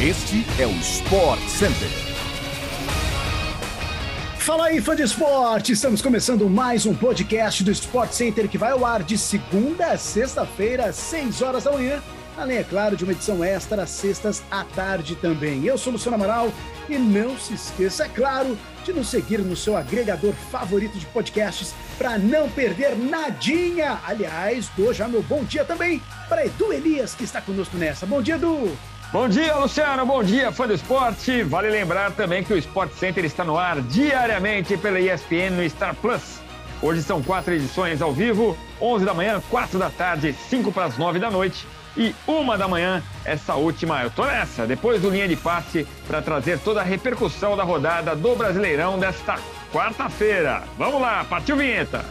Este é o Sport Center. Fala aí, fã de esporte! Estamos começando mais um podcast do Sport Center que vai ao ar de segunda a sexta-feira, às 6 horas da manhã. Além, é claro, de uma edição extra às sextas à tarde também. Eu sou Luciano Amaral e não se esqueça, é claro, de nos seguir no seu agregador favorito de podcasts para não perder nadinha. Aliás, dou já meu bom dia também para Edu Elias, que está conosco nessa. Bom dia, Edu! Bom dia, Luciano. Bom dia, fã do esporte. Vale lembrar também que o Sport Center está no ar diariamente pela ESPN no Star Plus. Hoje são quatro edições ao vivo: 11 da manhã, 4 da tarde, 5 para as 9 da noite e 1 da manhã. Essa última, eu tô nessa, depois do linha de passe, para trazer toda a repercussão da rodada do Brasileirão desta quarta-feira. Vamos lá, partiu vinheta.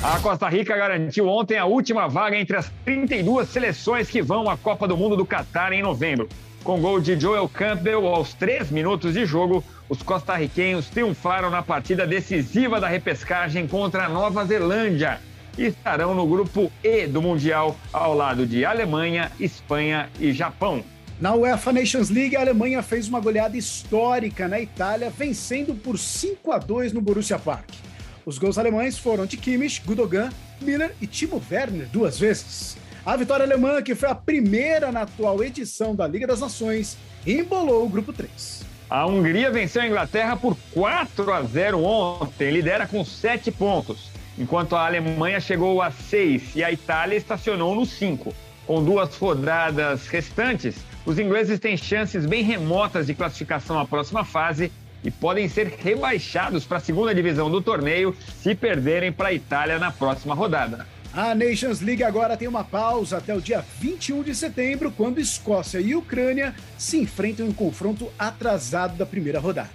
A Costa Rica garantiu ontem a última vaga entre as 32 seleções que vão à Copa do Mundo do Catar em novembro. Com gol de Joel Campbell aos 3 minutos de jogo, os costarriquenhos triunfaram na partida decisiva da repescagem contra a Nova Zelândia e estarão no grupo E do Mundial, ao lado de Alemanha, Espanha e Japão. Na UEFA Nations League, a Alemanha fez uma goleada histórica na Itália, vencendo por 5 a 2 no Borussia Park. Os gols alemães foram de Kimmich, Gudogan, Miller e Timo Werner duas vezes. A vitória alemã, que foi a primeira na atual edição da Liga das Nações, embolou o grupo 3. A Hungria venceu a Inglaterra por 4 a 0 ontem, lidera com 7 pontos, enquanto a Alemanha chegou a 6 e a Itália estacionou no 5. Com duas rodadas restantes, os ingleses têm chances bem remotas de classificação à próxima fase e podem ser rebaixados para a segunda divisão do torneio se perderem para a Itália na próxima rodada. A Nations League agora tem uma pausa até o dia 21 de setembro, quando Escócia e Ucrânia se enfrentam em um confronto atrasado da primeira rodada.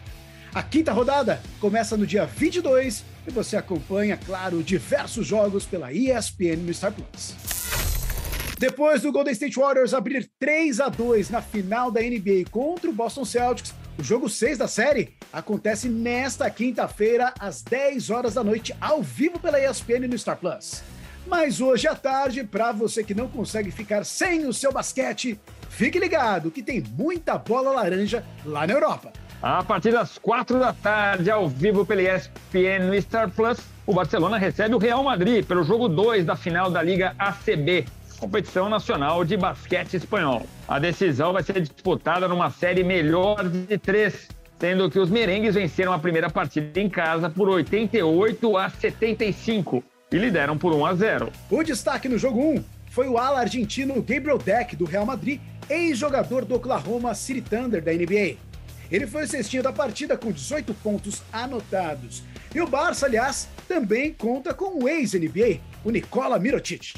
A quinta rodada começa no dia 22 e você acompanha, claro, diversos jogos pela ESPN no Star Plus. Depois do Golden State Warriors abrir 3 a 2 na final da NBA contra o Boston Celtics, o jogo 6 da série acontece nesta quinta-feira, às 10 horas da noite, ao vivo pela ESPN no Star Plus. Mas hoje à tarde, para você que não consegue ficar sem o seu basquete, fique ligado que tem muita bola laranja lá na Europa. A partir das 4 da tarde, ao vivo pela ESPN no Star Plus, o Barcelona recebe o Real Madrid pelo jogo 2 da final da Liga ACB, competição nacional de basquete espanhol. A decisão vai ser disputada numa série melhor de três, sendo que os merengues venceram a primeira partida em casa por 88 a 75 e lideram por 1 a 0. O destaque no jogo 1 foi o ala argentino Gabriel Deck, do Real Madrid, ex-jogador do Oklahoma City Thunder da NBA. Ele foi o cestinho da partida com 18 pontos anotados. E o Barça, aliás, também conta com o ex-NBA, o Nikola Mirotic.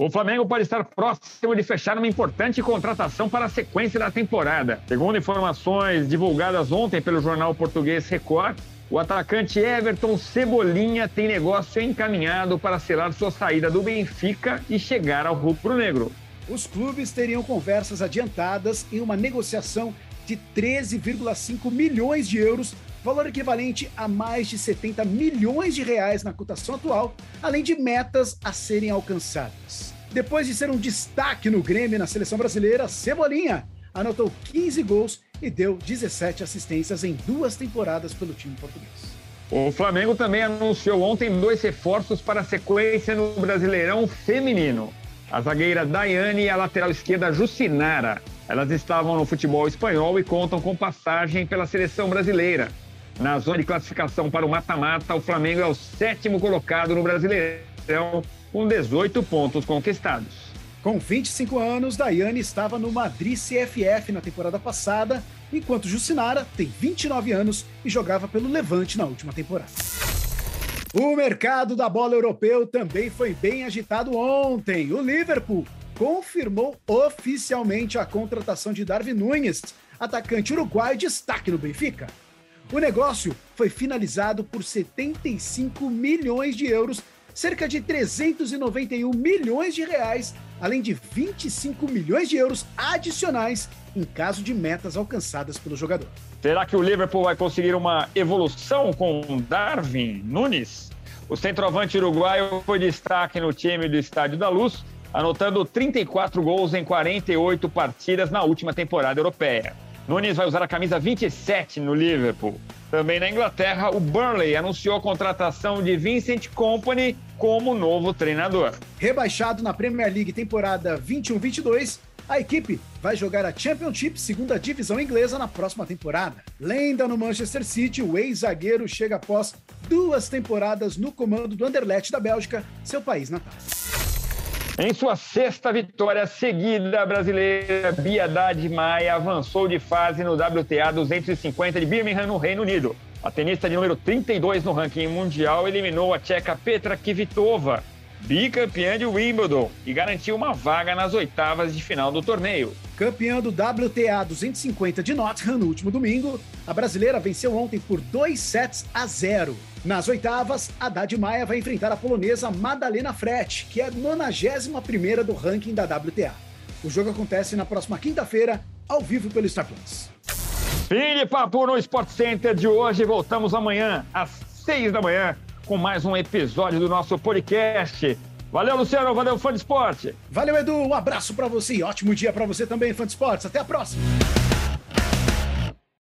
O Flamengo pode estar próximo de fechar uma importante contratação para a sequência da temporada. Segundo informações divulgadas ontem pelo jornal português Record, o atacante Everton Cebolinha tem negócio encaminhado para selar sua saída do Benfica e chegar ao rubro-negro. Os clubes teriam conversas adiantadas em uma negociação de 13,5 milhões de euros, valor equivalente a mais de 70 milhões de reais na cotação atual, além de metas a serem alcançadas. Depois de ser um destaque no Grêmio na seleção brasileira, Cebolinha anotou 15 gols e deu 17 assistências em duas temporadas pelo time português. O Flamengo também anunciou ontem dois reforços para a sequência no Brasileirão Feminino. A zagueira Daiane e a lateral esquerda Jucinara. Elas estavam no futebol espanhol e contam com passagem pela seleção brasileira. Na zona de classificação para o mata-mata, o Flamengo é o sétimo colocado no Brasileirão, com 18 pontos conquistados. Com 25 anos, Daiane estava no Madrid CFF na temporada passada, enquanto Jucinara tem 29 anos e jogava pelo Levante na última temporada. O mercado da bola europeu também foi bem agitado ontem. O Liverpool confirmou oficialmente a contratação de Darwin Nunes, atacante uruguaio destaque no Benfica. O negócio foi finalizado por 75 milhões de euros, cerca de 391 milhões de reais além de 25 milhões de euros adicionais em caso de metas alcançadas pelo jogador. Será que o Liverpool vai conseguir uma evolução com Darwin Nunes? O centroavante uruguaio foi destaque no time do Estádio da Luz, anotando 34 gols em 48 partidas na última temporada europeia. Nunes vai usar a camisa 27 no Liverpool. Também na Inglaterra, o Burnley anunciou a contratação de Vincent Company como novo treinador. Rebaixado na Premier League temporada 21-22, a equipe vai jogar a Championship, segunda divisão inglesa, na próxima temporada. Lenda no Manchester City, o ex-zagueiro chega após duas temporadas no comando do Anderlecht da Bélgica, seu país natal. Em sua sexta vitória seguida, a brasileira Bia Haddad Maia avançou de fase no WTA 250 de Birmingham, no Reino Unido. A tenista de número 32 no ranking mundial eliminou a tcheca Petra Kvitova, bicampeã de Wimbledon, e garantiu uma vaga nas oitavas de final do torneio. Campeã do WTA 250 de Nottingham no último domingo, a brasileira venceu ontem por 2 sets a 0. Nas oitavas, Haddad Maia vai enfrentar a polonesa Madalena Frete, que é a 91ª do ranking da WTA. O jogo acontece na próxima quinta-feira, ao vivo pelo Star Plus. Fim de papo no Sport Center de hoje. Voltamos amanhã às seis da manhã com mais um episódio do nosso podcast. Valeu, Luciano. Valeu, fã de esporte. Valeu, Edu. Um abraço para você e ótimo dia para você também, fã de esportes. Até a próxima.